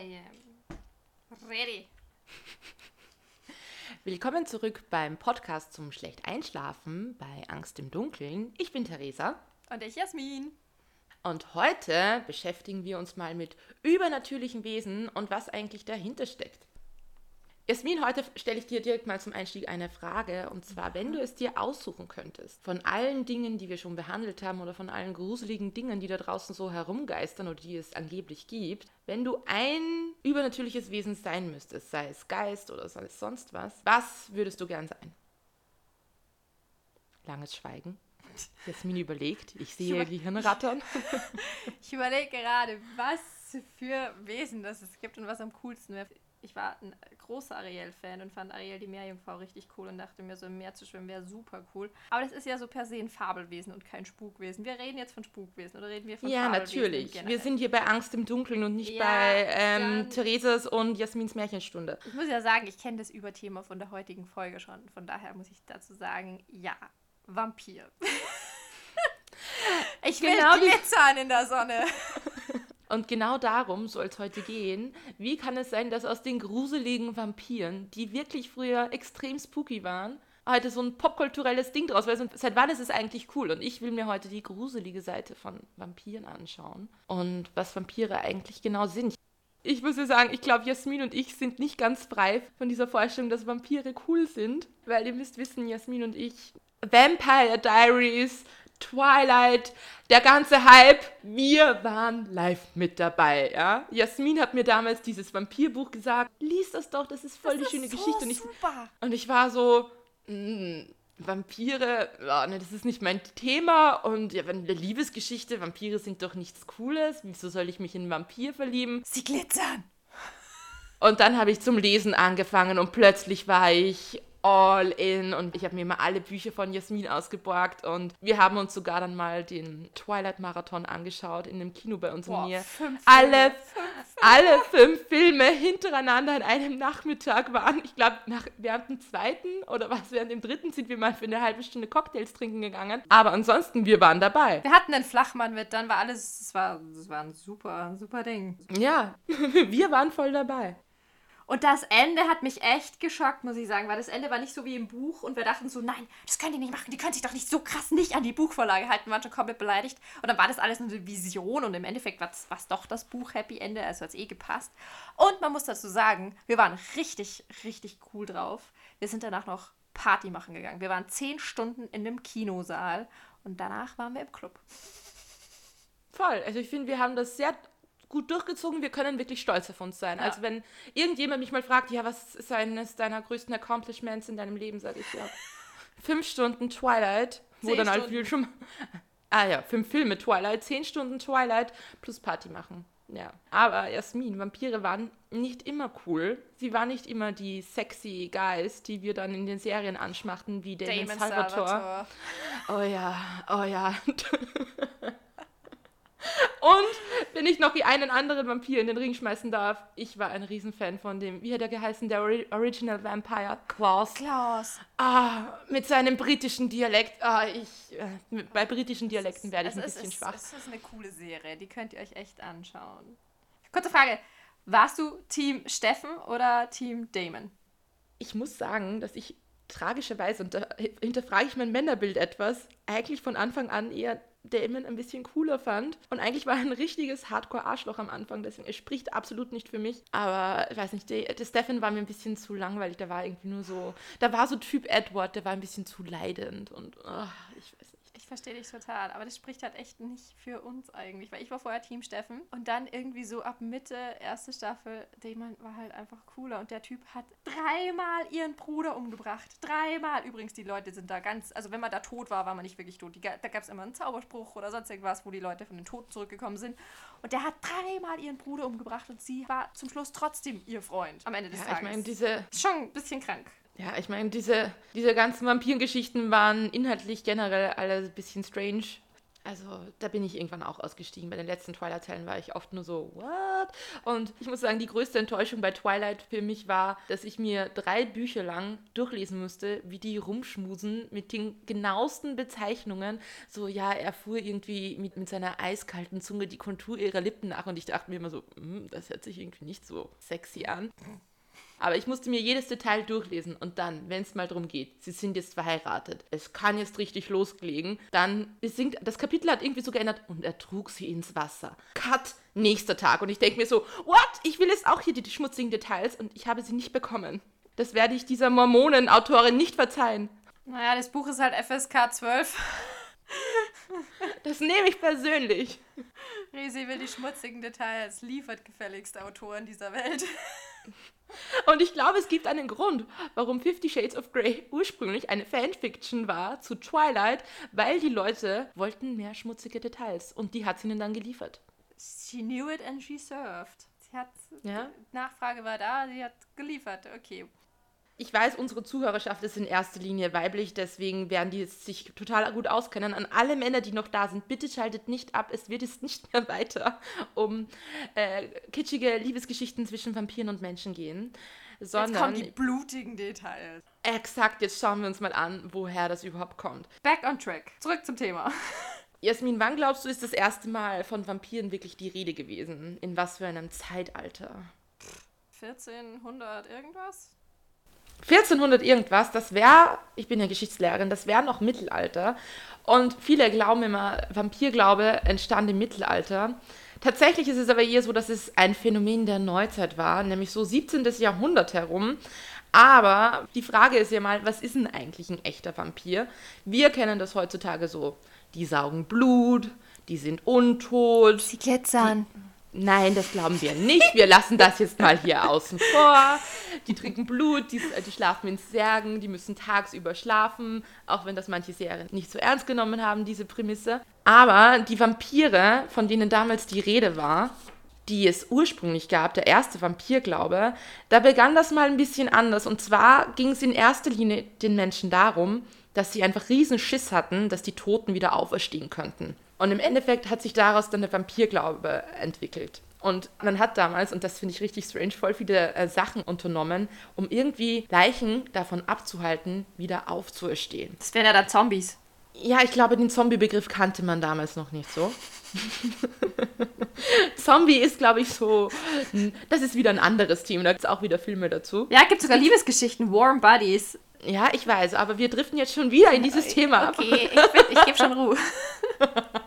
I am ready. Willkommen zurück beim Podcast zum Schlecht Einschlafen bei Angst im Dunkeln. Ich bin Theresa Und ich, Jasmin. und heute beschäftigen wir uns mal mit übernatürlichen Wesen und was eigentlich dahinter steckt. Jasmin, heute stelle ich dir direkt mal zum Einstieg eine Frage und zwar, wenn du es dir aussuchen könntest, von allen Dingen, die wir schon behandelt haben oder von allen gruseligen Dingen, die da draußen so herumgeistern oder die es angeblich gibt, wenn du ein übernatürliches Wesen sein müsstest, sei es Geist oder sei es sonst was, was würdest du gern sein? Langes Schweigen. Jasmin überlegt. Ich sehe über- Gehirn rattern. Ich überlege gerade, was für Wesen das es gibt und was am coolsten wäre. Ich war ein großer Ariel-Fan und fand Ariel die Meerjungfrau richtig cool und dachte mir, so im Meer zu schwimmen wäre super cool. Aber das ist ja so per se ein Fabelwesen und kein Spukwesen. Wir reden jetzt von Spukwesen oder reden wir von Ja, Fabelwesen natürlich. generell? Wir sind hier bei Angst im Dunkeln und nicht Ja, bei ähm, Theresas und Jasmins Märchenstunde. Ich muss ja sagen, ich kenne das Überthema von der heutigen Folge schon. Von daher muss ich dazu sagen, ja, Vampir. ich will Genau glitzern in der Sonne. Und genau darum soll es heute gehen. Wie kann es sein, dass aus den gruseligen Vampiren, die wirklich früher extrem spooky waren, heute so ein popkulturelles Ding draus wird? Und seit wann ist es eigentlich cool? Und ich will mir heute die gruselige Seite von Vampiren anschauen und was Vampire eigentlich genau sind. Ich muss ja sagen, ich glaube, Jasmin und ich sind nicht ganz frei von dieser Vorstellung, dass Vampire cool sind. Weil ihr müsst wissen, Jasmin und ich, Vampire Diaries, Twilight, der ganze Hype, wir waren live mit dabei, ja. Jasmin hat mir damals dieses Vampirbuch gesagt, lies das doch, das ist voll die Das schöne ist so Geschichte. Und ich, super. und ich war so, mm, Vampire, ja, ne, das ist nicht mein Thema. Und ja, wenn eine Liebesgeschichte, Vampire sind doch nichts Cooles. Wieso soll ich mich in einen Vampir verlieben? Sie glitzern. Und dann habe ich zum Lesen angefangen und plötzlich war ich all in und ich habe mir mal alle Bücher von Jasmin ausgeborgt und wir haben uns sogar dann mal den Twilight Marathon angeschaut in einem Kino bei uns in Boah, mir. fünf Alle, alle fünf Filme hintereinander an einem Nachmittag waren. Ich glaube, nach während dem zweiten oder was, während dem dritten sind wir mal für eine halbe Stunde Cocktails trinken gegangen. Aber ansonsten, wir waren dabei. Wir hatten einen Flachmann mit, dann war alles, es war, es war ein super, ein super Ding. Ja, wir waren voll dabei. Und das Ende hat mich echt geschockt, muss ich sagen, weil das Ende war nicht so wie im Buch und wir dachten so, nein, das können die nicht machen, die können sich doch nicht so krass nicht an die Buchvorlage halten, wir waren schon komplett beleidigt. Und dann war das alles nur eine Vision und im Endeffekt war es doch das Buch Happy Ende, also hat es eh gepasst. Und man muss dazu sagen, wir waren richtig, richtig cool drauf. Wir sind danach noch Party machen gegangen. Wir waren zehn Stunden in einem Kinosaal und danach waren wir im Club. Voll. Also ich finde, wir haben das sehr gut durchgezogen. Wir können wirklich stolz auf uns sein. Ja. Also wenn irgendjemand mich mal fragt, ja, was ist eines deiner größten Accomplishments in deinem Leben, sage ich ja. Fünf Stunden Twilight, wo dann halt viel schon. Ah ja, fünf Filme Twilight, zehn Stunden Twilight plus Party machen. Ja. Aber Jasmin, Vampire waren nicht immer cool. Sie waren nicht immer die sexy Guys, die wir dann in den Serien anschmachten, wie Damon, Damon Salvatore. Salvatore. Oh ja, oh ja. Und wenn ich noch die einen anderen Vampir in den Ring schmeißen darf, ich war ein Riesenfan von dem, wie hat er geheißen, der Ori Original Vampire, Klaus. Klaus. Ah, mit seinem britischen Dialekt. Ah, ich, äh, bei britischen Dialekten werde ich ein ist- bisschen es, schwach. Es ist eine coole Serie, die könnt ihr euch echt anschauen. Kurze Frage, warst du Team Steffen oder Team Damon? Ich muss sagen, dass ich tragischerweise, und da hinterfrage ich mein Männerbild etwas, eigentlich von Anfang an eher Damon ein bisschen cooler fand. Und eigentlich war er ein richtiges Hardcore-Arschloch am Anfang, deswegen er spricht absolut nicht für mich. Aber ich weiß nicht, der, der Stefan war mir ein bisschen zu langweilig. Der war irgendwie nur so, da war so Typ Edward, der war ein bisschen zu leidend und nicht. Ich verstehe dich total, aber das spricht halt echt nicht für uns eigentlich, weil ich war vorher Team Steffen und dann irgendwie so ab Mitte, erste Staffel, Damon war halt einfach cooler und der Typ hat dreimal ihren Bruder umgebracht. Dreimal. Übrigens, die Leute sind da ganz, also wenn man da tot war, war man nicht wirklich tot. Die, da gab es immer einen Zauberspruch oder sonst irgendwas, wo die Leute von den Toten zurückgekommen sind. Und der hat dreimal ihren Bruder umgebracht und sie war zum Schluss trotzdem ihr Freund am Ende des Ja, Tages. ich meine, diese, ist schon ein bisschen krank. Ja, ich meine, diese, diese ganzen Vampirgeschichten waren inhaltlich generell alle ein bisschen strange. Also, da bin ich irgendwann auch ausgestiegen. Bei den letzten Twilight-Teilen war ich oft nur so, what? Und ich muss sagen, die größte Enttäuschung bei Twilight für mich war, dass ich mir drei Bücher lang durchlesen musste, wie die rumschmusen mit den genauesten Bezeichnungen. So, ja, er fuhr irgendwie mit, mit seiner eiskalten Zunge die Kontur ihrer Lippen nach und ich dachte mir immer so, hm, das hört sich irgendwie nicht so sexy an. Aber ich musste mir jedes Detail durchlesen und dann, wenn es mal darum geht, sie sind jetzt verheiratet, es kann jetzt richtig loslegen, dann singt, das Kapitel hat irgendwie so geändert und er trug sie ins Wasser. Cut, nächster Tag. Und ich denke mir so, what? Ich will jetzt auch hier die, die schmutzigen Details und ich habe sie nicht bekommen. Das werde ich dieser Mormonen-Autorin nicht verzeihen. Naja, das Buch ist halt FSK 12. Das nehme ich persönlich. Resi will die schmutzigen Details, liefert gefälligst Autoren dieser Welt. Und ich glaube, es gibt einen Grund, warum Fifty Shades of Grey ursprünglich eine Fanfiction war zu Twilight, weil die Leute wollten mehr schmutzige Details und die hat sie ihnen dann geliefert. She knew it and she served. Sie hat, Ja. Nachfrage war da, sie hat geliefert. Okay. Ich weiß, unsere Zuhörerschaft ist in erster Linie weiblich, deswegen werden die sich total gut auskennen. An alle Männer, die noch da sind, bitte schaltet nicht ab. Es wird jetzt nicht mehr weiter um äh, kitschige Liebesgeschichten zwischen Vampiren und Menschen gehen, Jetzt kommen sondern die blutigen Details. exakt, jetzt schauen wir uns mal an, woher das überhaupt kommt. Back on track. Zurück zum Thema. Jasmin, wann glaubst du, ist das erste Mal von Vampiren wirklich die Rede gewesen? In was für einem Zeitalter? 1400 irgendwas? 1400 irgendwas, das wäre, ich bin ja Geschichtslehrerin, das wäre noch Mittelalter. Und viele glauben immer, Vampirglaube entstand im Mittelalter. Tatsächlich ist es aber eher so, dass es ein Phänomen der Neuzeit war, nämlich so 17. Jahrhundert herum. Aber die Frage ist ja mal, was ist denn eigentlich ein echter Vampir? Wir kennen das heutzutage so. Die saugen Blut, die sind untot, Sie glitzern. Nein, das glauben wir nicht. Wir lassen das jetzt mal hier außen vor. Die trinken Blut, die, die schlafen in Särgen, die müssen tagsüber schlafen, auch wenn das manche Serien nicht so ernst genommen haben, diese Prämisse. Aber die Vampire, von denen damals die Rede war, die es ursprünglich gab, der erste Vampirglaube, da begann das mal ein bisschen anders. Und zwar ging es in erster Linie den Menschen darum, dass sie einfach riesen Schiss hatten, dass die Toten wieder auferstehen könnten. Und im Endeffekt hat sich daraus dann der Vampirglaube entwickelt. Und man hat damals, und das finde ich richtig strange, voll viele äh, Sachen unternommen, um irgendwie Leichen davon abzuhalten, wieder aufzuerstehen. Das wären ja dann Zombies. Ja, ich glaube, den Zombie-Begriff kannte man damals noch nicht so. Zombie ist, glaube ich, so. Das ist wieder ein anderes Thema. Da gibt es auch wieder Filme dazu. Ja, gibt sogar Liebesgeschichten, Warm Buddies. Ja, ich weiß, aber wir driften jetzt schon wieder in dieses Thema. ab. Okay, ich, ich gebe schon Ruhe.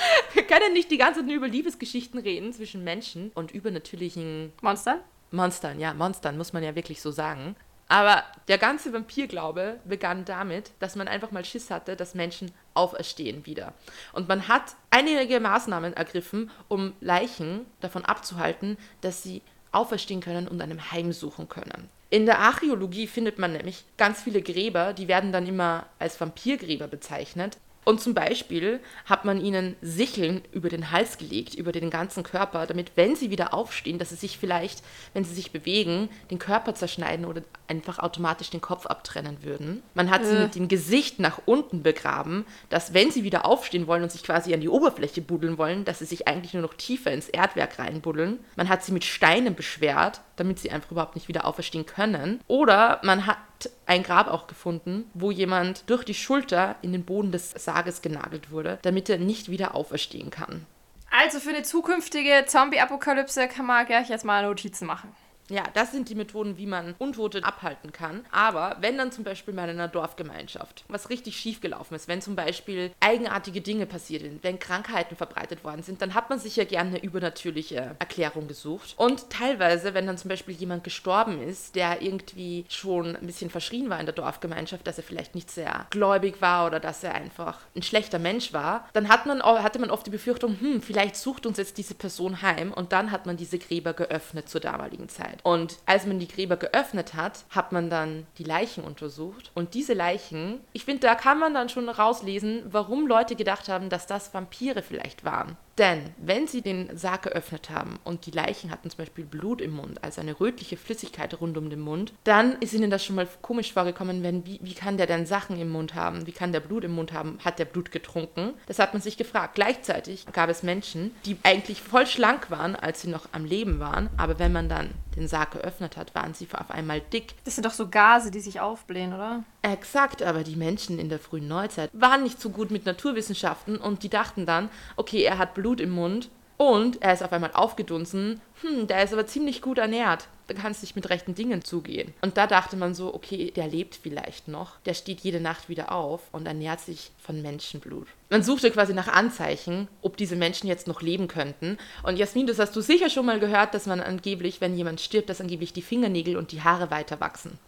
Wir können nicht die ganze Zeit über Liebesgeschichten reden zwischen Menschen und übernatürlichen Monster? Monstern. Ja, Monstern muss man ja wirklich so sagen. Aber der ganze Vampirglaube begann damit, dass man einfach mal Schiss hatte, dass Menschen auferstehen wieder. Und man hat einige Maßnahmen ergriffen, um Leichen davon abzuhalten, dass sie auferstehen können und einem Heim suchen können. In der Archäologie findet man nämlich ganz viele Gräber, die werden dann immer als Vampirgräber bezeichnet. Und zum Beispiel hat man ihnen Sicheln über den Hals gelegt, über den ganzen Körper, damit, wenn sie wieder aufstehen, dass sie sich vielleicht, wenn sie sich bewegen, den Körper zerschneiden oder einfach automatisch den Kopf abtrennen würden. Man hat sie Äh. mit dem Gesicht nach unten begraben, dass, wenn sie wieder aufstehen wollen und sich quasi an die Oberfläche buddeln wollen, dass sie sich eigentlich nur noch tiefer ins Erdwerk reinbuddeln. Man hat sie mit Steinen beschwert, damit sie einfach überhaupt nicht wieder auferstehen können. Oder man hat ein Grab auch gefunden, wo jemand durch die Schulter in den Boden des Sarges genagelt wurde, damit er nicht wieder auferstehen kann. Also für eine zukünftige Zombie-Apokalypse kann man gleich jetzt mal Notizen machen. Ja, das sind die Methoden, wie man Untote abhalten kann. Aber wenn dann zum Beispiel mal in einer Dorfgemeinschaft was richtig schief gelaufen ist, wenn zum Beispiel eigenartige Dinge passiert sind, wenn Krankheiten verbreitet worden sind, dann hat man sich ja gerne eine übernatürliche Erklärung gesucht. Und teilweise, wenn dann zum Beispiel jemand gestorben ist, der irgendwie schon ein bisschen verschrien war in der Dorfgemeinschaft, dass er vielleicht nicht sehr gläubig war oder dass er einfach ein schlechter Mensch war, dann hat man, hatte man oft die Befürchtung, hm, vielleicht sucht uns jetzt diese Person heim und dann hat man diese Gräber geöffnet zur damaligen Zeit. Und als man die Gräber geöffnet hat, hat man dann die Leichen untersucht. Und diese Leichen, ich finde, da kann man dann schon rauslesen, warum Leute gedacht haben, dass das Vampire vielleicht waren. Denn wenn sie den Sarg geöffnet haben und die Leichen hatten zum Beispiel Blut im Mund, also eine rötliche Flüssigkeit rund um den Mund, dann ist ihnen das schon mal komisch vorgekommen, wenn, wie, wie kann der denn Sachen im Mund haben? Wie kann der Blut im Mund haben? Hat der Blut getrunken? Das hat man sich gefragt. Gleichzeitig gab es Menschen, die eigentlich voll schlank waren, als sie noch am Leben waren, aber wenn man dann den Sarg geöffnet hat, waren sie auf einmal dick. Das sind doch so Gase, die sich aufblähen, oder? Exakt, aber die Menschen in der frühen Neuzeit waren nicht so gut mit Naturwissenschaften und die dachten dann, okay, er hat Blut im Mund und er ist auf einmal aufgedunsen, hm, der ist aber ziemlich gut ernährt. Da kann es nicht mit rechten Dingen zugehen. Und da dachte man so, okay, der lebt vielleicht noch, der steht jede Nacht wieder auf und ernährt sich von Menschenblut. Man suchte quasi nach Anzeichen, ob diese Menschen jetzt noch leben könnten. Und Jasmin, das hast du sicher schon mal gehört, dass man angeblich, wenn jemand stirbt, dass angeblich die Fingernägel und die Haare weiter wachsen.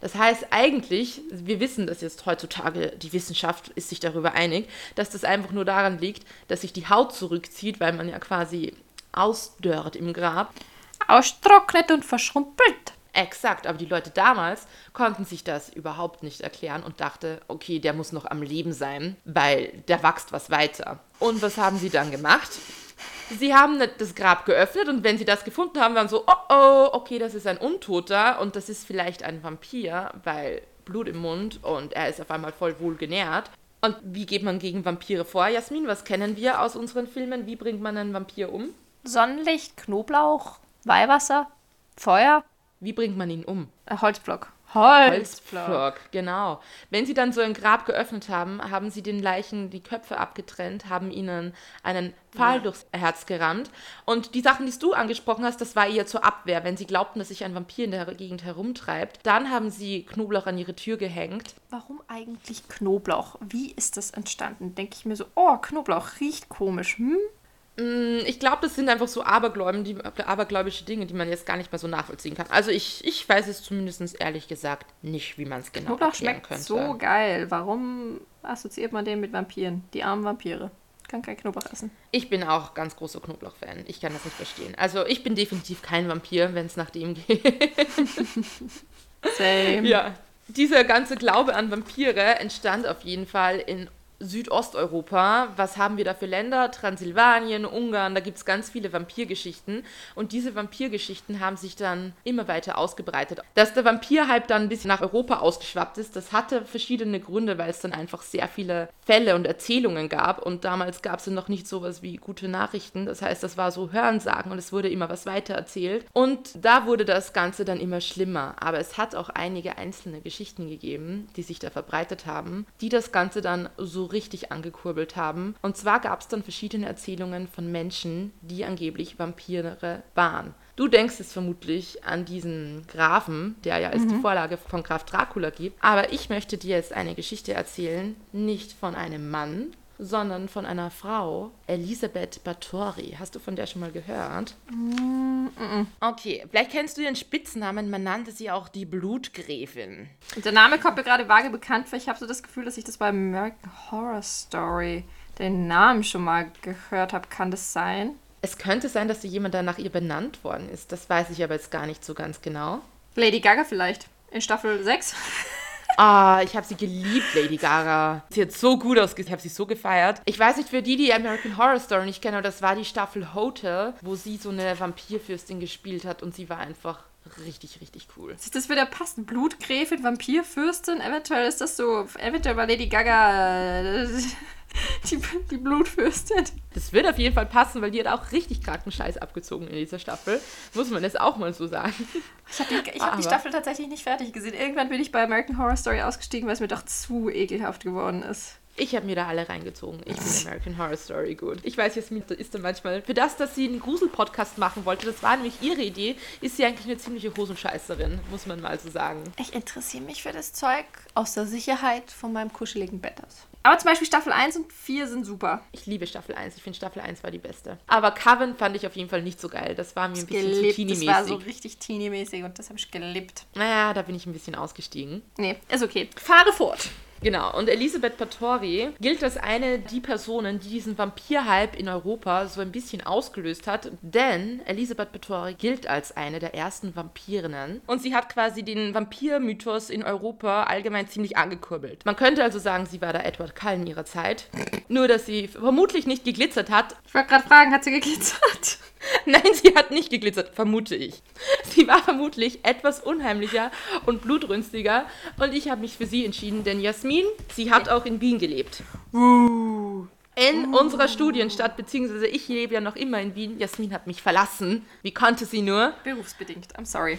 Das heißt eigentlich, wir wissen das jetzt heutzutage, die Wissenschaft ist sich darüber einig, dass das einfach nur daran liegt, dass sich die Haut zurückzieht, weil man ja quasi ausdörrt im Grab. Austrocknet und verschrumpelt. Exakt, aber die Leute damals konnten sich das überhaupt nicht erklären und dachte, okay, der muss noch am Leben sein, weil der wächst was weiter. Und was haben sie dann gemacht? Sie haben das Grab geöffnet und wenn sie das gefunden haben, waren so, oh oh, okay, das ist ein Untoter und das ist vielleicht ein Vampir, weil Blut im Mund und er ist auf einmal voll wohl genährt. Und wie geht man gegen Vampire vor, Jasmin? Was kennen wir aus unseren Filmen? Wie bringt man einen Vampir um? Sonnenlicht, Knoblauch, Weihwasser, Feuer, Wie bringt man ihn um? äh, Holzblock. Holzpflock, genau. Wenn sie dann so ein Grab geöffnet haben, haben sie den Leichen die Köpfe abgetrennt, haben ihnen einen Pfahl durchs Herz gerammt. Und die Sachen, die du angesprochen hast, das war eher zur Abwehr. Wenn sie glaubten, dass sich ein Vampir in der Gegend herumtreibt, dann haben sie Knoblauch an ihre Tür gehängt. Warum eigentlich Knoblauch? Wie ist das entstanden? Denke ich mir so, oh, Knoblauch riecht komisch. Hm? Mm, Ich glaube, das sind einfach so Abergläuben, die, abergläubische Dinge, die man jetzt gar nicht mehr so nachvollziehen kann. Also ich, ich weiß es zumindest ehrlich gesagt nicht, wie man es genau Knoblauch schmeckt könnte. so geil. Warum assoziiert man den mit Vampiren? Die armen Vampire. Kann kein Knoblauch essen. Ich bin auch ganz großer Knoblauch-Fan. Ich kann das nicht verstehen. Also ich bin definitiv kein Vampir, wenn es nach dem geht. Same. ja. Dieser ganze Glaube an Vampire entstand auf jeden Fall in Südosteuropa. Was haben wir da für Länder? Transsilvanien, Ungarn, da gibt es ganz viele Vampirgeschichten. Und diese Vampirgeschichten haben sich dann immer weiter ausgebreitet. Dass der Vampirhype dann ein bisschen nach Europa ausgeschwappt ist, das hatte verschiedene Gründe, weil es dann einfach sehr viele Fälle und Erzählungen gab. Und damals gab es ja noch nicht sowas wie gute Nachrichten. Das heißt, das war so Hörensagen und es wurde immer was weiter erzählt. Und da wurde das Ganze dann immer schlimmer. Aber es hat auch einige einzelne Geschichten gegeben, die sich da verbreitet haben, die das Ganze dann so richtig angekurbelt haben. Und zwar gab es dann verschiedene Erzählungen von Menschen, die angeblich Vampire waren. Du denkst jetzt vermutlich an diesen Grafen, der ja als die Vorlage von Graf Dracula gibt. Aber ich möchte dir jetzt eine Geschichte erzählen, nicht von einem Mann, sondern von einer Frau, Elisabeth Bathory. Hast du von der schon mal gehört? Okay, vielleicht kennst du ihren Spitznamen. Man nannte sie auch die Blutgräfin. Der Name kommt mir gerade vage bekannt vor. Ich habe so das Gefühl, dass ich das bei American Horror Story den Namen schon mal gehört habe. Kann das sein? Es könnte sein, dass jemand da nach ihr benannt worden ist. Das weiß ich aber jetzt gar nicht so ganz genau. Lady Gaga vielleicht. In Staffel 6. Ah, ich habe sie geliebt, Lady Gaga. Sie hat so gut ausgesehen. Ich habe sie so gefeiert. Ich weiß nicht, für die, die American Horror Story nicht kennen, aber das war die Staffel Hotel, wo sie so eine Vampirfürstin gespielt hat und sie war einfach richtig, richtig cool. Sieht das wieder passen? Blutgräfin, Vampirfürstin? Eventuell ist das so. Eventuell war Lady Gaga äh, die, die Blutfürstin. Das wird auf jeden Fall passen, weil die hat auch richtig kranken Scheiß abgezogen in dieser Staffel. Muss man das auch mal so sagen. Ich habe die, hab die Staffel tatsächlich nicht fertig gesehen. Irgendwann bin ich bei American Horror Story ausgestiegen, weil es mir doch zu ekelhaft geworden ist. Ich habe mir da alle reingezogen. Ich bin American Horror Story gut. Ich weiß, Jasmin ist dann manchmal. Für das, dass sie einen Grusel-Podcast machen wollte, das war nämlich ihre Idee, ist sie eigentlich eine ziemliche Hosenscheißerin, muss man mal so sagen. Ich interessiere mich für das Zeug aus der Sicherheit von meinem kuscheligen Bett aus. Aber zum Beispiel Staffel 1 und 4 sind super. Ich liebe Staffel 1. Ich finde Staffel 1 war die beste. Aber Coven fand ich auf jeden Fall nicht so geil. Das war mir ein bisschen zu Geliebt. Das war so richtig teenie-mäßig und das habe ich geliebt. naja, da bin ich ein bisschen ausgestiegen. Nee, ist okay. Fahre fort. Genau, und Elisabeth Bathory gilt als eine die Personen, die diesen Vampir-Hype in Europa so ein bisschen ausgelöst hat, denn Elisabeth Bathory gilt als eine der ersten Vampirinnen und sie hat quasi den Vampir-Mythos in Europa allgemein ziemlich angekurbelt. Man könnte also sagen, sie war der Edward Cullen ihrer Zeit, nur dass sie vermutlich nicht geglitzert hat. Ich wollte gerade fragen, hat sie geglitzert? Nein, sie hat nicht geglitzert, vermute ich. Sie war vermutlich etwas unheimlicher und blutrünstiger und ich habe mich für sie entschieden, denn Jasmin, sie hat auch in Wien gelebt. Uh. In unserer Studienstadt, beziehungsweise ich lebe ja noch immer in Wien. Jasmin hat mich verlassen. Wie konnte sie nur? Berufsbedingt, I'm sorry.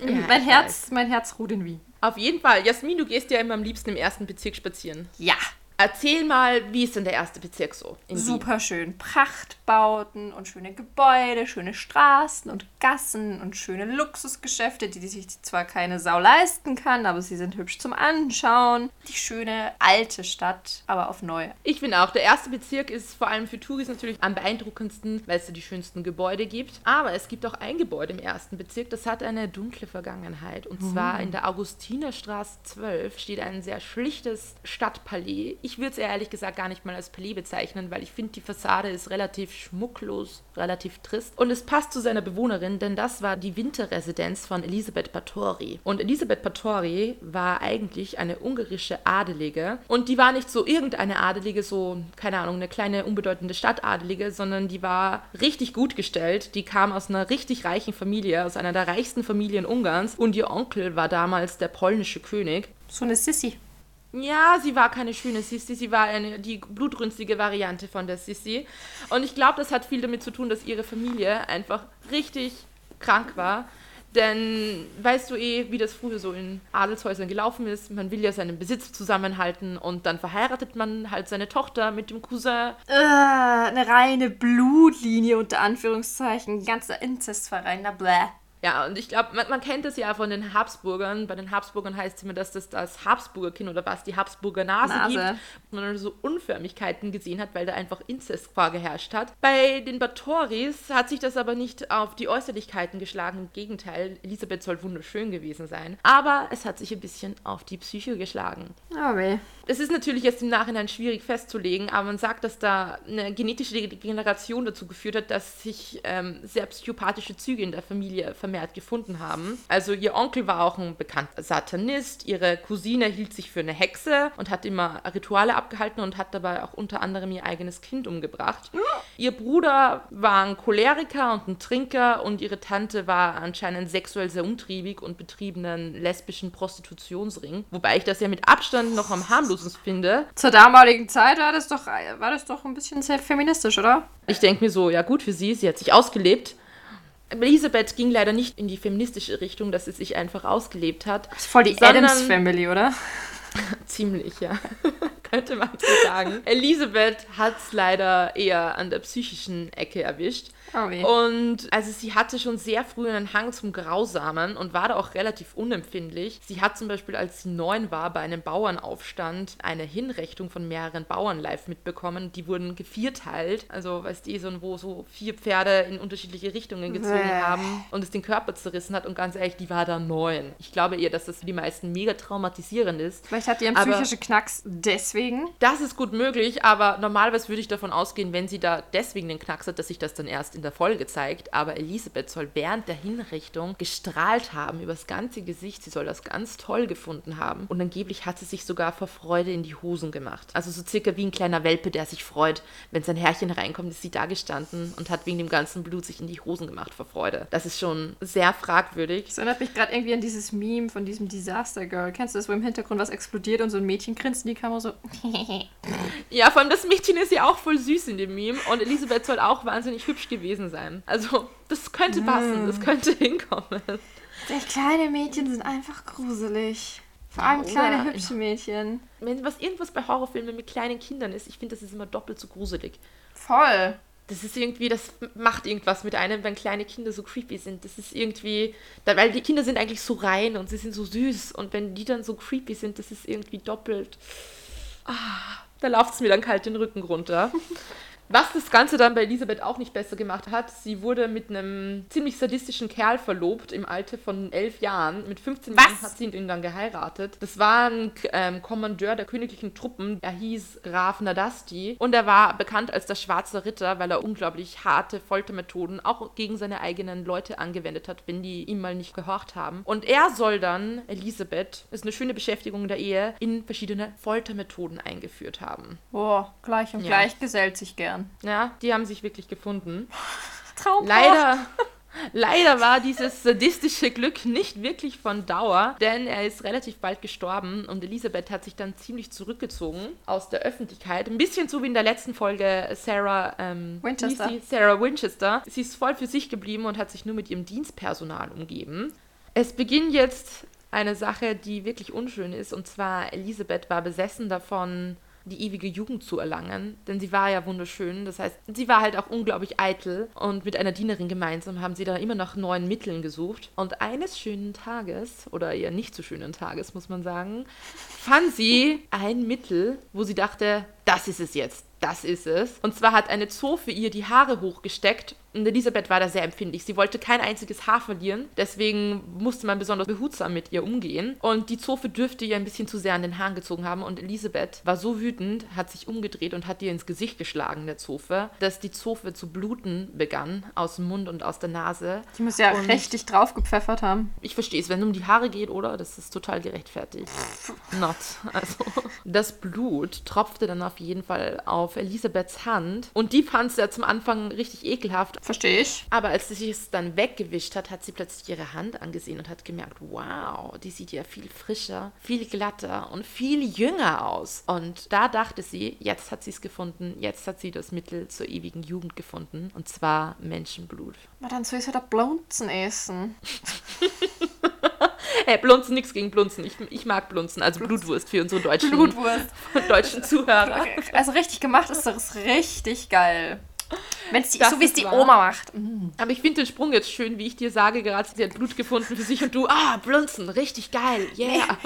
Ja, mein, Herz, mein Herz ruht in Wien. Auf jeden Fall. Jasmin, du gehst ja immer am liebsten im ersten Bezirk spazieren. Ja. Erzähl mal, wie ist denn der erste Bezirk so? Super schön. Prachtbauten und schöne Gebäude, schöne Straßen und Gassen und schöne Luxusgeschäfte, die sich zwar keine Sau leisten kann, aber sie sind hübsch zum Anschauen. Die schöne alte Stadt, aber auf neu. Ich finde auch, der erste Bezirk ist vor allem für Touris natürlich am beeindruckendsten, weil es da die schönsten Gebäude gibt. Aber es gibt auch ein Gebäude im ersten Bezirk, das hat eine dunkle Vergangenheit. Und zwar in der Augustinerstraße 12 steht ein sehr schlichtes Stadtpalais. Ich würde es ehrlich gesagt gar nicht mal als Palais bezeichnen, weil ich finde, die Fassade ist relativ schmucklos, relativ trist. Und es passt zu seiner Bewohnerin, denn das war die Winterresidenz von Elisabeth Báthory. Und Elisabeth Báthory war eigentlich eine ungarische Adelige. Und die war nicht so irgendeine Adelige, so, keine Ahnung, eine kleine unbedeutende Stadtadelige, sondern die war richtig gut gestellt. Die kam aus einer richtig reichen Familie, aus einer der reichsten Familien Ungarns. Und ihr Onkel war damals der polnische König. So eine Sissy. Ja, sie war keine schöne Sissi, sie war eine, die blutrünstige Variante von der Sissi. Und ich glaube, das hat viel damit zu tun, dass ihre Familie einfach richtig krank war. Denn weißt du eh, wie das früher so in Adelshäusern gelaufen ist? Man will ja seinen Besitz zusammenhalten und dann verheiratet man halt seine Tochter mit dem Cousin. Äh, eine reine Blutlinie unter Anführungszeichen. Ein ganzer Inzestverein, na bläh. Ja, und ich glaube, man, man kennt das ja von den Habsburgern. Bei den Habsburgern heißt es immer, dass das das Habsburger Kind oder was, die Habsburger Nase, Nase. gibt. Und man so Unförmigkeiten gesehen hat, weil da einfach Inzest vorgeherrscht hat. Bei den Bathoris hat sich das aber nicht auf die Äußerlichkeiten geschlagen. Im Gegenteil, Elisabeth soll wunderschön gewesen sein. Aber es hat sich ein bisschen auf die Psyche geschlagen. Oh weh. Es ist natürlich jetzt im Nachhinein schwierig festzulegen, aber man sagt, dass da eine genetische Degeneration dazu geführt hat, dass sich ähm, sehr psychopathische Züge in der Familie vermehrt gefunden haben. Also ihr Onkel war auch ein bekannter Satanist, ihre Cousine hielt sich für eine Hexe und hat immer Rituale abgehalten und hat dabei auch unter anderem ihr eigenes Kind umgebracht. Ihr Bruder war ein Choleriker und ein Trinker und ihre Tante war anscheinend sexuell sehr umtriebig und betrieb einen lesbischen Prostitutionsring. Wobei ich das ja mit Abstand noch am harmlosesten finde. Zur damaligen Zeit war das doch, war das doch ein bisschen sehr feministisch, oder? Ich denke mir so, ja gut für sie, sie hat sich ausgelebt. Elisabeth ging leider nicht in die feministische Richtung, dass sie sich einfach ausgelebt hat. Das ist voll die Adams Family, oder? Ziemlich, ja. Könnte man so sagen. Elisabeth hat es leider eher an der psychischen Ecke erwischt. Oh weh. Und also sie hatte schon sehr früh einen Hang zum Grausamen und war da auch relativ unempfindlich. Sie hat zum Beispiel, als sie neun war, bei einem Bauernaufstand eine Hinrichtung von mehreren Bauern live mitbekommen. Die wurden gevierteilt. Also, weißt du, so, wo so vier Pferde in unterschiedliche Richtungen gezogen Bäh. haben und es den Körper zerrissen hat. Und ganz ehrlich, die war da neun. Ich glaube eher, dass das für die meisten mega traumatisierend ist. Vielleicht hat die einen psychischen Knacks deswegen. Das ist gut möglich, aber normalerweise würde ich davon ausgehen, wenn sie da deswegen den Knacks hat, dass sich das dann erst in der Folge zeigt. Aber Elisabeth soll während der Hinrichtung gestrahlt haben übers ganze Gesicht. Sie soll das ganz toll gefunden haben. Und angeblich hat sie sich sogar vor Freude in die Hosen gemacht. Also so circa wie ein kleiner Welpe, der sich freut, wenn sein Herrchen reinkommt, ist sie da gestanden und hat wegen dem ganzen Blut sich in die Hosen gemacht vor Freude. Das ist schon sehr fragwürdig. Das erinnert mich gerade irgendwie an dieses Meme von diesem Disaster Girl. Kennst du das, wo im Hintergrund was explodiert und so ein Mädchen grinst in die Kamera so. Ja, vor allem das Mädchen ist ja auch voll süß in dem Meme und Elisabeth soll auch wahnsinnig hübsch gewesen sein. Also, das könnte passen, das könnte hinkommen. Kleine Mädchen sind einfach gruselig. Vor allem oder- kleine hübsche Mädchen. Wenn was irgendwas bei Horrorfilmen mit kleinen Kindern ist, ich finde, das ist immer doppelt so gruselig. Voll. Das ist irgendwie, das macht irgendwas mit einem, wenn kleine Kinder so creepy sind. Das ist irgendwie, weil die Kinder sind eigentlich so rein und sie sind so süß und wenn die dann so creepy sind, das ist irgendwie doppelt. Ah, da läuft es mir dann kalt den Rücken runter. Was das Ganze dann bei Elisabeth auch nicht besser gemacht hat, sie wurde mit einem ziemlich sadistischen Kerl verlobt im Alter von elf Jahren. Mit 15 Was? Jahren hat sie ihn dann geheiratet. Das war ein ähm, Kommandeur der königlichen Truppen. Er hieß Graf Nadasti und er war bekannt als der Schwarze Ritter, weil er unglaublich harte Foltermethoden auch gegen seine eigenen Leute angewendet hat, wenn die ihm mal nicht gehorcht haben. Und er soll dann Elisabeth, ist eine schöne Beschäftigung der Ehe, in verschiedene Foltermethoden eingeführt haben. Boah, gleich und Ja. gleich gesellt sich gern. Ja, die haben sich wirklich gefunden. Traum. Leider, leider war dieses sadistische Glück nicht wirklich von Dauer, denn er ist relativ bald gestorben und Elisabeth hat sich dann ziemlich zurückgezogen aus der Öffentlichkeit. Ein bisschen so wie in der letzten Folge Sarah ähm, Winchester. sie? Sarah Winchester. Sie ist voll für sich geblieben und hat sich nur mit ihrem Dienstpersonal umgeben. Es beginnt jetzt eine Sache, die wirklich unschön ist, und zwar Elisabeth war besessen davon, die ewige Jugend zu erlangen, denn sie war ja wunderschön. Das heißt, sie war halt auch unglaublich eitel und mit einer Dienerin gemeinsam haben sie da immer nach neuen Mitteln gesucht. Und eines schönen Tages, oder eher nicht so schönen Tages, muss man sagen, fand sie ein Mittel, wo sie dachte, das ist es jetzt. Das ist es. Und zwar hat eine Zofe ihr die Haare hochgesteckt und Elisabeth war da sehr empfindlich. Sie wollte kein einziges Haar verlieren, deswegen musste man besonders behutsam mit ihr umgehen. Und die Zofe dürfte ihr ein bisschen zu sehr an den Haaren gezogen haben und Elisabeth war so wütend, hat sich umgedreht und hat ihr ins Gesicht geschlagen, der Zofe, dass die Zofe zu bluten begann, aus dem Mund und aus der Nase. Die muss ja Und- richtig draufgepfeffert haben. Ich verstehe es, wenn es um die Haare geht, oder? Das ist total gerechtfertigt. Not. Also, das Blut tropfte dann auf jeden Fall auf Elisabeths Hand und die fand sie ja zum Anfang richtig ekelhaft. Verstehe ich. Aber als sie sich es dann weggewischt hat, hat sie plötzlich ihre Hand angesehen und hat gemerkt, wow, die sieht ja viel frischer, viel glatter und viel jünger aus. Und da dachte sie, jetzt hat sie es gefunden, jetzt hat sie das Mittel zur ewigen Jugend gefunden. Und zwar Menschenblut. Aber dann soll ich wieder Blunzen essen. Hey, Blunzen, nichts gegen Blunzen. Ich, ich mag Blunzen, also Blutwurst für unsere deutschen, Blutwurst. deutschen Zuhörer. Also richtig gemacht ist das richtig geil. Wenn's die, Das so wie es die wahr. Oma macht. Mm. Aber ich finde den Sprung jetzt schön, wie ich dir sage, gerade sie hat Blut gefunden für sich und du, ah, Blunzen, richtig geil, yeah.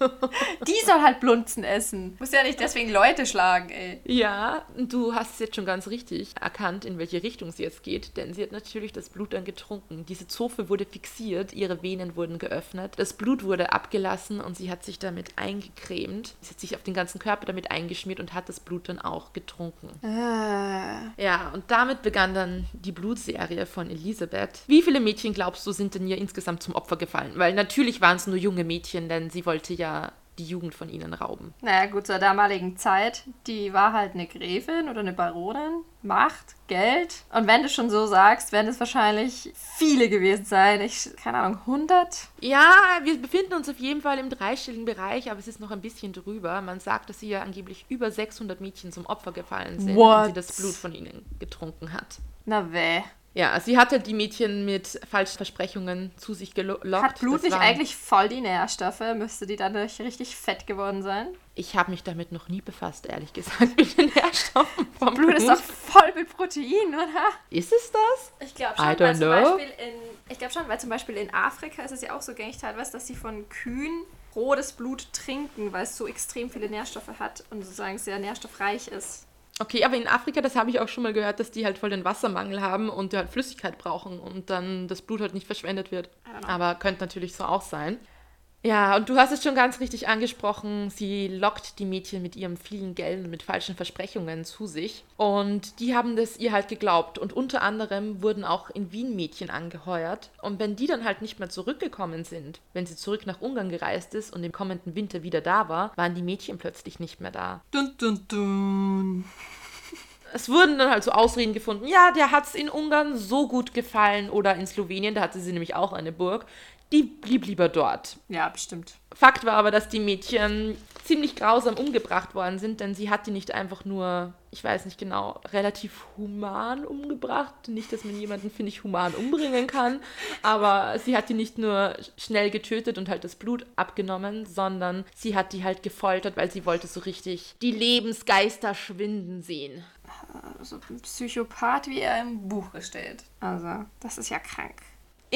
Die soll halt Blunzen essen. Muss ja nicht deswegen Leute schlagen, ey. Ja, du hast es jetzt schon ganz richtig erkannt, in welche Richtung sie jetzt geht, denn sie hat natürlich das Blut dann getrunken. Diese Zofe wurde fixiert, ihre Venen wurden geöffnet, das Blut wurde abgelassen und sie hat sich damit eingecremt. Sie hat sich auf den ganzen Körper damit eingeschmiert und hat das Blut dann auch getrunken. Äh, Ja, und damit begann dann die Blutserie von Elisabeth. Wie viele Mädchen glaubst du sind denn ihr insgesamt zum Opfer gefallen? Weil natürlich waren es nur junge Mädchen, denn sie wollte ja die Jugend von ihnen rauben. naja, gut, zur damaligen Zeit, die war halt eine Gräfin oder eine Baronin. Macht, Geld. Und wenn du schon so sagst, werden es wahrscheinlich viele gewesen sein. Ich, keine Ahnung, 100? Ja, wir befinden uns auf jeden Fall im dreistelligen Bereich, aber es ist noch ein bisschen drüber. Man sagt, dass sie ja angeblich über 600 Mädchen zum Opfer gefallen sind What? und sie das Blut von ihnen getrunken hat. Na weh. Ja, sie hatte die Mädchen mit falschen Versprechungen zu sich gelockt. Hat Blut nicht eigentlich voll die Nährstoffe? Müsste die dann nicht richtig fett geworden sein? Ich habe mich damit noch nie befasst, ehrlich gesagt, mit den Nährstoffen vom Blut ist doch voll mit Protein, oder? Ist es das? Ich glaube I schon, don't weil zum know. Beispiel in, ich glaube schon, weil zum Beispiel in Afrika ist es ja auch so gängig teilweise, dass sie von Kühen rohes Blut trinken, weil es so extrem viele Nährstoffe hat und sozusagen sehr nährstoffreich ist. Okay, aber in Afrika, das habe ich auch schon mal gehört, dass die halt voll den Wassermangel haben und die halt Flüssigkeit brauchen und dann das Blut halt nicht verschwendet wird. Know. Aber könnte natürlich so auch sein. Ja, und du hast es schon ganz richtig angesprochen. Sie lockt die Mädchen mit ihrem vielen Geld und mit falschen Versprechungen zu sich. Und die haben das ihr halt geglaubt. Und unter anderem wurden auch in Wien Mädchen angeheuert. Und wenn die dann halt nicht mehr zurückgekommen sind, wenn sie zurück nach Ungarn gereist ist und im kommenden Winter wieder da war, waren die Mädchen plötzlich nicht mehr da. Dun, dun, dun. es wurden dann halt so Ausreden gefunden. Ja, der hat es in Ungarn so gut gefallen oder in Slowenien, da hatte sie nämlich auch eine Burg. Die blieb lieber dort. Ja, bestimmt. Fakt war aber, dass die Mädchen ziemlich grausam umgebracht worden sind, denn sie hat die nicht einfach nur, ich weiß nicht genau, relativ human umgebracht. Nicht, dass man jemanden, finde ich, human umbringen kann, aber sie hat die nicht nur schnell getötet und halt das Blut abgenommen, sondern sie hat die halt gefoltert, weil sie wollte so richtig die Lebensgeister schwinden sehen. So ein Psychopath, wie er im Buche steht. Also, das ist ja krank.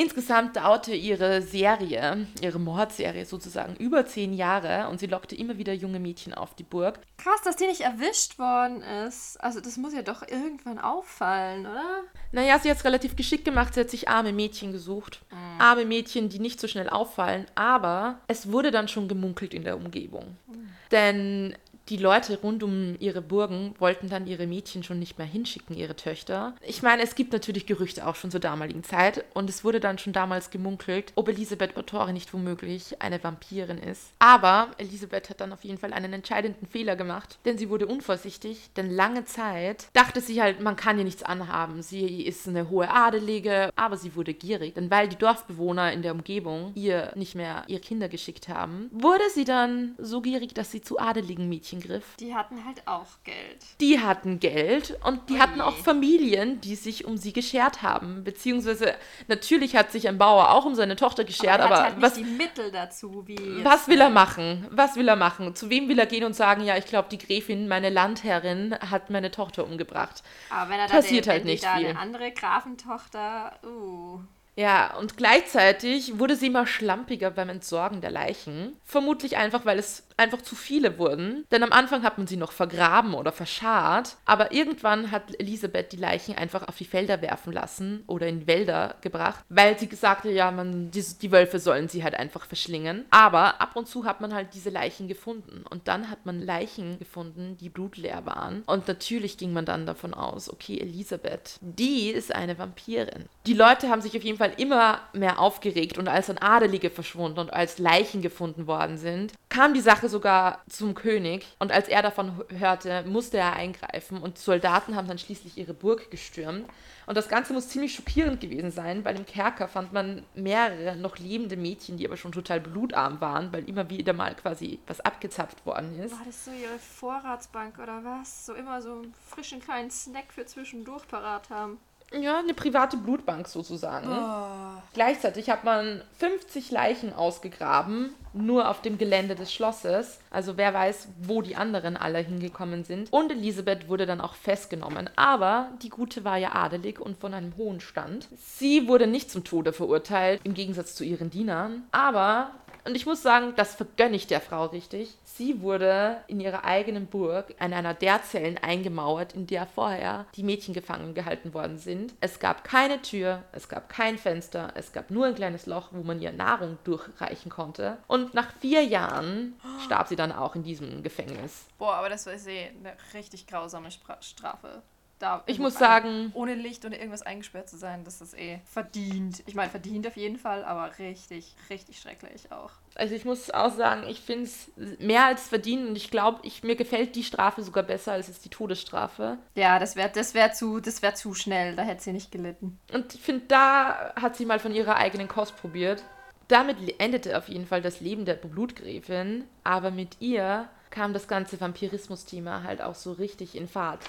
Insgesamt dauerte ihre Serie, ihre Mordserie sozusagen, über zehn Jahre und sie lockte immer wieder junge Mädchen auf die Burg. Krass, dass die nicht erwischt worden ist. Also das muss ja doch irgendwann auffallen, oder? Naja, sie hat es relativ geschickt gemacht. Sie hat sich arme Mädchen gesucht. Mhm. Arme Mädchen, die nicht so schnell auffallen. Aber es wurde dann schon gemunkelt in der Umgebung. Mhm. Denn die Leute rund um ihre Burgen wollten dann ihre Mädchen schon nicht mehr hinschicken, ihre Töchter. Ich meine, es gibt natürlich Gerüchte auch schon zur damaligen Zeit und es wurde dann schon damals gemunkelt, ob Elisabeth Báthory nicht womöglich eine Vampirin ist. Aber Elisabeth hat dann auf jeden Fall einen entscheidenden Fehler gemacht, denn sie wurde unvorsichtig, denn lange Zeit dachte sie halt, man kann ihr nichts anhaben. Sie ist eine hohe Adelige, aber sie wurde gierig, denn weil die Dorfbewohner in der Umgebung ihr nicht mehr ihre Kinder geschickt haben, wurde sie dann so gierig, dass sie zu adeligen Mädchen Griff. Die hatten halt auch Geld. Die hatten Geld und die Oje. hatten auch Familien, die sich um sie geschert haben. Beziehungsweise natürlich hat sich ein Bauer auch um seine Tochter geschert, aber, aber halt was die Mittel dazu? Wie was will er machen? Was will er machen? Zu wem will er gehen und sagen, ja, ich glaube, die Gräfin, meine Landherrin, hat meine Tochter umgebracht? Aber wenn er da passiert den, halt nicht viel. Eine andere Grafentochter, uh. Ja, und gleichzeitig wurde sie immer schlampiger beim Entsorgen der Leichen. Vermutlich einfach, weil es einfach zu viele wurden. Denn am Anfang hat man sie noch vergraben oder verscharrt. Aber irgendwann hat Elisabeth die Leichen einfach auf die Felder werfen lassen oder in Wälder gebracht, weil sie gesagt hat, ja, man, die, die Wölfe sollen sie halt einfach verschlingen. Aber ab und zu hat man halt diese Leichen gefunden. Und dann hat man Leichen gefunden, die blutleer waren. Und natürlich ging man dann davon aus, okay, Elisabeth, die ist eine Vampirin. Die Leute haben sich auf jeden Fall immer mehr aufgeregt und als dann Adelige verschwunden und als Leichen gefunden worden sind, kam die Sache sogar zum König und als er davon hörte, musste er eingreifen und Soldaten haben dann schließlich ihre Burg gestürmt. Und das Ganze muss ziemlich schockierend gewesen sein. Bei dem Kerker fand man mehrere noch lebende Mädchen, die aber schon total blutarm waren, weil immer wieder mal quasi was abgezapft worden ist. War das so ihre Vorratsbank oder was? So immer so einen frischen kleinen Snack für zwischendurch parat haben. Ja, eine private Blutbank sozusagen. Oh. Gleichzeitig hat man 50 Leichen ausgegraben, nur auf dem Gelände des Schlosses. Also wer weiß, wo die anderen alle hingekommen sind. Und Elisabeth wurde dann auch festgenommen. Aber die Gute war ja adelig und von einem hohen Stand. Sie wurde nicht zum Tode verurteilt, im Gegensatz zu ihren Dienern. Aber und ich muss sagen, das vergönne ich der Frau richtig. Sie wurde in ihrer eigenen Burg in einer der Zellen eingemauert, in der vorher die Mädchen gefangen gehalten worden sind. Es gab keine Tür, es gab kein Fenster, es gab nur ein kleines Loch, wo man ihr Nahrung durchreichen konnte. Und nach vier Jahren starb sie dann auch in diesem Gefängnis. Boah, aber das war eh eine richtig grausame Strafe da. Ich muss sagen. Ohne Licht und irgendwas eingesperrt zu sein, das ist eh verdient. Ich meine, verdient auf jeden Fall, aber richtig, richtig schrecklich auch. Also ich muss auch sagen, ich finde es mehr als verdient und ich glaube, ich, mir gefällt die Strafe sogar besser als jetzt die Todesstrafe. Ja, das wäre das wär zu, wär zu schnell, da hätte sie nicht gelitten. Und ich finde, da hat sie mal von ihrer eigenen Kost probiert. Damit endete auf jeden Fall das Leben der Blutgräfin, aber mit ihr kam das ganze Vampirismus-Thema halt auch so richtig in Fahrt.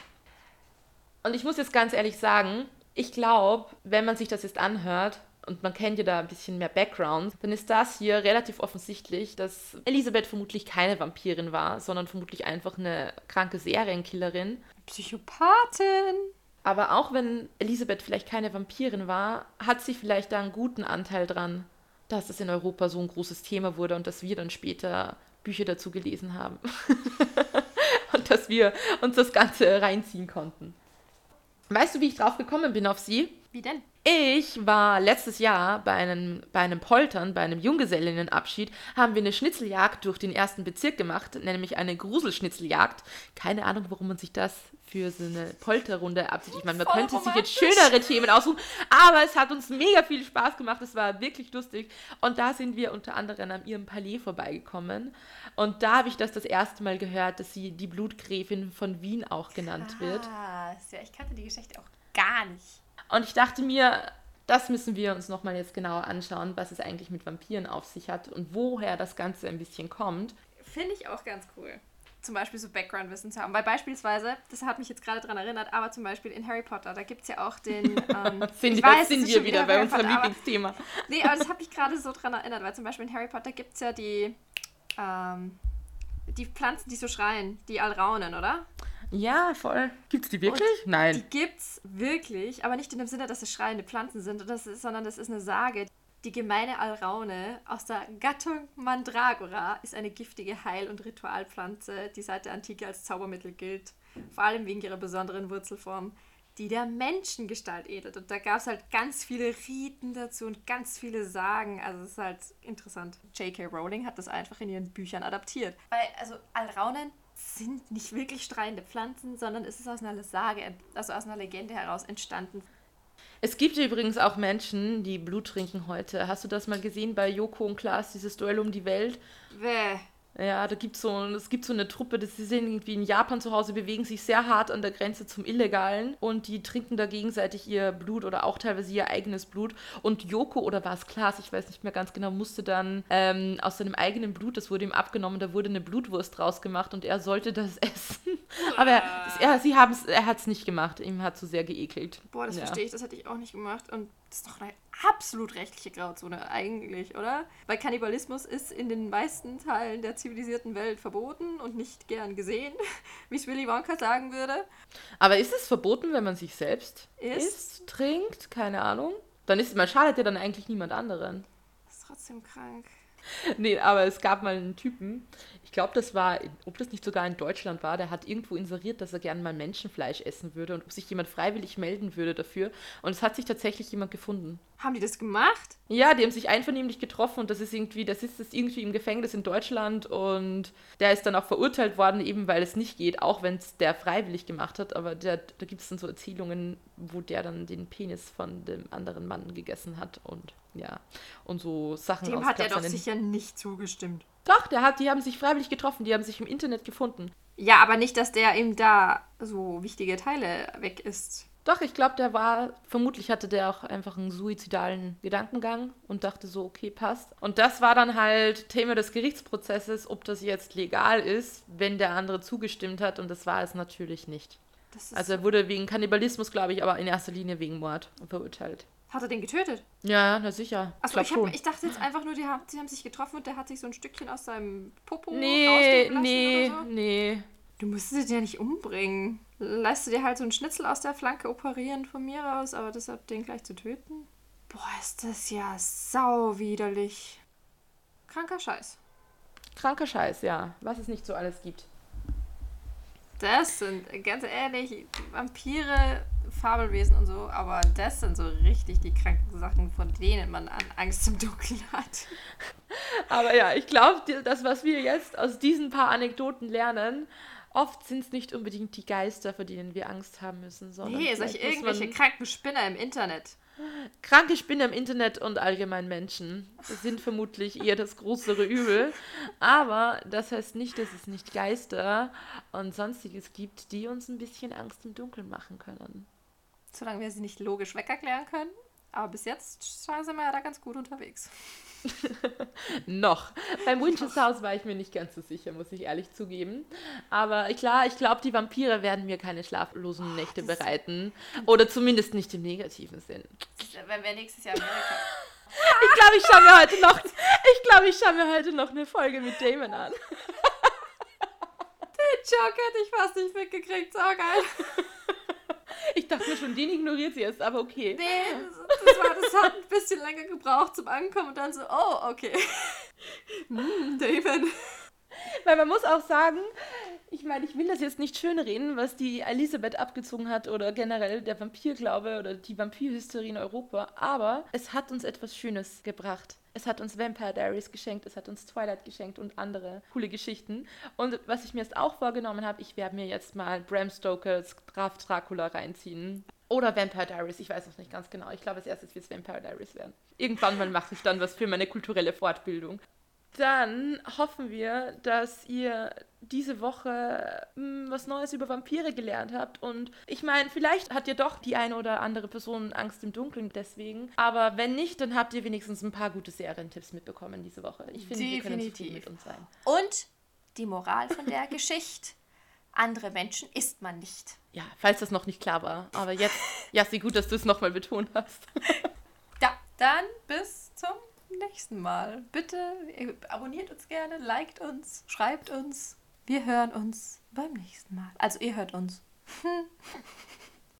Und ich muss jetzt ganz ehrlich sagen, ich glaube, wenn man sich das jetzt anhört und man kennt ja da ein bisschen mehr Background, dann ist das hier relativ offensichtlich, dass Elisabeth vermutlich keine Vampirin war, sondern vermutlich einfach eine kranke Serienkillerin. Psychopathin. Aber auch wenn Elisabeth vielleicht keine Vampirin war, hat sie vielleicht da einen guten Anteil dran, dass es in Europa so ein großes Thema wurde und dass wir dann später Bücher dazu gelesen haben. und dass wir uns das Ganze reinziehen konnten. Weißt du, wie ich drauf gekommen bin auf sie? Wie denn? Ich war letztes Jahr bei einem, bei einem Poltern, bei einem Junggesellinnenabschied, haben wir eine Schnitzeljagd durch den ersten Bezirk gemacht, nämlich eine Gruselschnitzeljagd. Keine Ahnung, warum man sich das für so eine Polterrunde abzieht. Ich meine, man Voll könnte sich jetzt schönere Themen aussuchen, aber es hat uns mega viel Spaß gemacht. Es war wirklich lustig. Und da sind wir unter anderem an ihrem Palais vorbeigekommen. Und da habe ich das das erste Mal gehört, dass sie die Blutgräfin von Wien auch genannt wird. Ja, ich kannte die Geschichte auch gar nicht. Und ich dachte mir, das müssen wir uns nochmal jetzt genauer anschauen, was es eigentlich mit Vampiren auf sich hat und woher das Ganze ein bisschen kommt. Finde ich auch ganz cool. Zum Beispiel so Background-Wissen zu haben. Weil beispielsweise, das hat mich jetzt gerade daran erinnert, aber zum Beispiel in Harry Potter, da gibt es ja auch den. Ähm, sind ich weiß, sind wir wieder bei unserem Lieblingsthema. Aber, nee, aber das hat mich gerade so daran erinnert, weil zum Beispiel in Harry Potter gibt es ja die. Ähm, die Pflanzen, die so schreien, die Alraunen, oder? Ja, voll. Gibt's die wirklich? Und Nein. Die gibt's wirklich, aber nicht in dem Sinne, dass es schreiende Pflanzen sind, das ist, sondern das ist eine Sage. Die gemeine Alraune aus der Gattung Mandragora ist eine giftige Heil- und Ritualpflanze, die seit der Antike als Zaubermittel gilt, vor allem wegen ihrer besonderen Wurzelform, die der Menschengestalt edelt. Und da gab es halt ganz viele Riten dazu und ganz viele Sagen. Also es ist halt interessant. J.K. Rowling hat das einfach in ihren Büchern adaptiert. Weil, also Alraunen sind nicht wirklich streunende Pflanzen, sondern es ist aus einer Sage, also aus einer Legende heraus entstanden. Es gibt übrigens auch Menschen, die Blut trinken heute. Hast du das mal gesehen bei Joko und Klaas, dieses Duell um die Welt? Bäh. Ja, da gibt's so, es gibt so eine Truppe, das sie sind irgendwie in Japan zu Hause, bewegen sich sehr hart an der Grenze zum Illegalen und die trinken da gegenseitig ihr Blut oder auch teilweise ihr eigenes Blut. Und Joko oder war es Klaas, ich weiß nicht mehr ganz genau, musste dann ähm, aus seinem eigenen Blut, das wurde ihm abgenommen, da wurde eine Blutwurst draus gemacht und er sollte das essen. Aber er, er, sie haben's, er hat es nicht gemacht, ihm hat zu sehr geekelt. Boah, das Ja. verstehe ich, das hätte ich auch nicht gemacht. Und das ist doch eine absolut rechtliche Grauzone eigentlich, oder? Weil Kannibalismus ist in den meisten Teilen der zivilisierten Welt verboten und nicht gern gesehen, wie es Willy Wonka sagen würde. Aber ist es verboten, wenn man sich selbst Isst? isst, trinkt? Keine Ahnung. Dann ist man schadet ja dann eigentlich niemand anderen. Das ist trotzdem krank. Nee, aber es gab mal einen Typen, ich glaube, das war, ob das nicht sogar in Deutschland war, der hat irgendwo inseriert, dass er gerne mal Menschenfleisch essen würde und ob sich jemand freiwillig melden würde dafür. Und es hat sich tatsächlich jemand gefunden. Haben die das gemacht? Ja, die haben sich einvernehmlich getroffen und das ist irgendwie, das ist das irgendwie im Gefängnis in Deutschland und der ist dann auch verurteilt worden, eben weil es nicht geht, auch wenn es der freiwillig gemacht hat. Aber der, da gibt es dann so Erzählungen, wo der dann den Penis von dem anderen Mann gegessen hat und ja, und so Sachen Dem hat er doch sicher nicht zugestimmt. Doch, der hat, die haben sich freiwillig getroffen, die haben sich im Internet gefunden. Ja, aber nicht, dass der ihm da so wichtige Teile weg ist. Doch, ich glaube, der war, vermutlich hatte der auch einfach einen suizidalen Gedankengang und dachte so, okay, passt. Und das war dann halt Thema des Gerichtsprozesses, ob das jetzt legal ist, wenn der andere zugestimmt hat und das war es natürlich nicht. Also er wurde wegen Kannibalismus, glaube ich, aber in erster Linie wegen Mord verurteilt. Hat er den getötet? Ja, na sicher. Achso, ich, hab, ich dachte jetzt einfach nur, die haben, die haben sich getroffen und der hat sich so ein Stückchen aus seinem Popo Nee, nee, oder so. nee. Du musstest den ja nicht umbringen. Leist du dir halt so einen Schnitzel aus der Flanke operieren von mir aus, aber deshalb den gleich zu töten? Boah, ist das ja sau widerlich. Kranker Scheiß. Kranker Scheiß, ja. Was es nicht so alles gibt. Das sind, ganz ehrlich, Vampire, Fabelwesen und so, aber das sind so richtig die kranken Sachen, von denen man an Angst im Dunkeln hat. Aber ja, ich glaube, das, was wir jetzt aus diesen paar Anekdoten lernen, oft sind es nicht unbedingt die Geister, vor denen wir Angst haben müssen, sondern Nee, solche irgendwelche kranken Spinner im Internet. kranke Spinnen im Internet und allgemein Menschen sind vermutlich eher das größere Übel. Aber das heißt nicht, dass es nicht Geister und sonstiges gibt, die uns ein bisschen Angst im Dunkeln machen können. Solange wir sie nicht logisch wegerklären können. Aber bis jetzt sind wir ja da ganz gut unterwegs. Noch. Beim Winchester House war ich mir nicht ganz so sicher, muss ich ehrlich zugeben. Aber klar, ich glaube, die Vampire werden mir keine schlaflosen Nächte das- bereiten. Oder zumindest nicht im negativen Sinn. Wenn wir nächstes Jahr Amerika. Ich glaube, ich schaue mir heute noch, ich glaube, ich schaue mir heute noch eine Folge mit Damon an. Den Joke hätte ich fast nicht mitgekriegt. So geil. Ich dachte mir schon, den ignoriert sie jetzt, aber okay. Nee, das, war, das hat ein bisschen länger gebraucht zum Ankommen und dann so, oh, okay. Hm, David. Weil man muss auch sagen, ich meine, ich will das jetzt nicht schönreden, was die Elisabeth abgezogen hat oder generell der Vampirglaube oder die Vampirhysterie in Europa, aber es hat uns etwas Schönes gebracht. Es hat uns Vampire Diaries geschenkt, es hat uns Twilight geschenkt und andere coole Geschichten. Und was ich mir jetzt auch vorgenommen habe, ich werde mir jetzt mal Bram Stokers Graf Dracula reinziehen. Oder Vampire Diaries, ich weiß noch nicht ganz genau. Ich glaube, als erstes wird es Vampire Diaries werden. Irgendwann mal mache ich dann was für meine kulturelle Fortbildung. Dann hoffen wir, dass ihr diese Woche mh, was Neues über Vampire gelernt habt. Und ich meine, vielleicht hat ihr doch die eine oder andere Person Angst im Dunkeln deswegen. Aber wenn nicht, dann habt ihr wenigstens ein paar gute Serientipps mitbekommen diese Woche. Ich finde, wir können zufrieden Definitiv. mit uns sein. Und die Moral von der Geschichte. Andere Menschen isst man nicht. Ja, falls das noch nicht klar war. Aber jetzt, Jassi, gut, dass du es nochmal betont hast. Ja, dann bis zum nächsten Mal. Bitte äh, abonniert uns gerne, liked uns, schreibt uns, Wir hören uns beim nächsten Mal. Also ihr hört uns.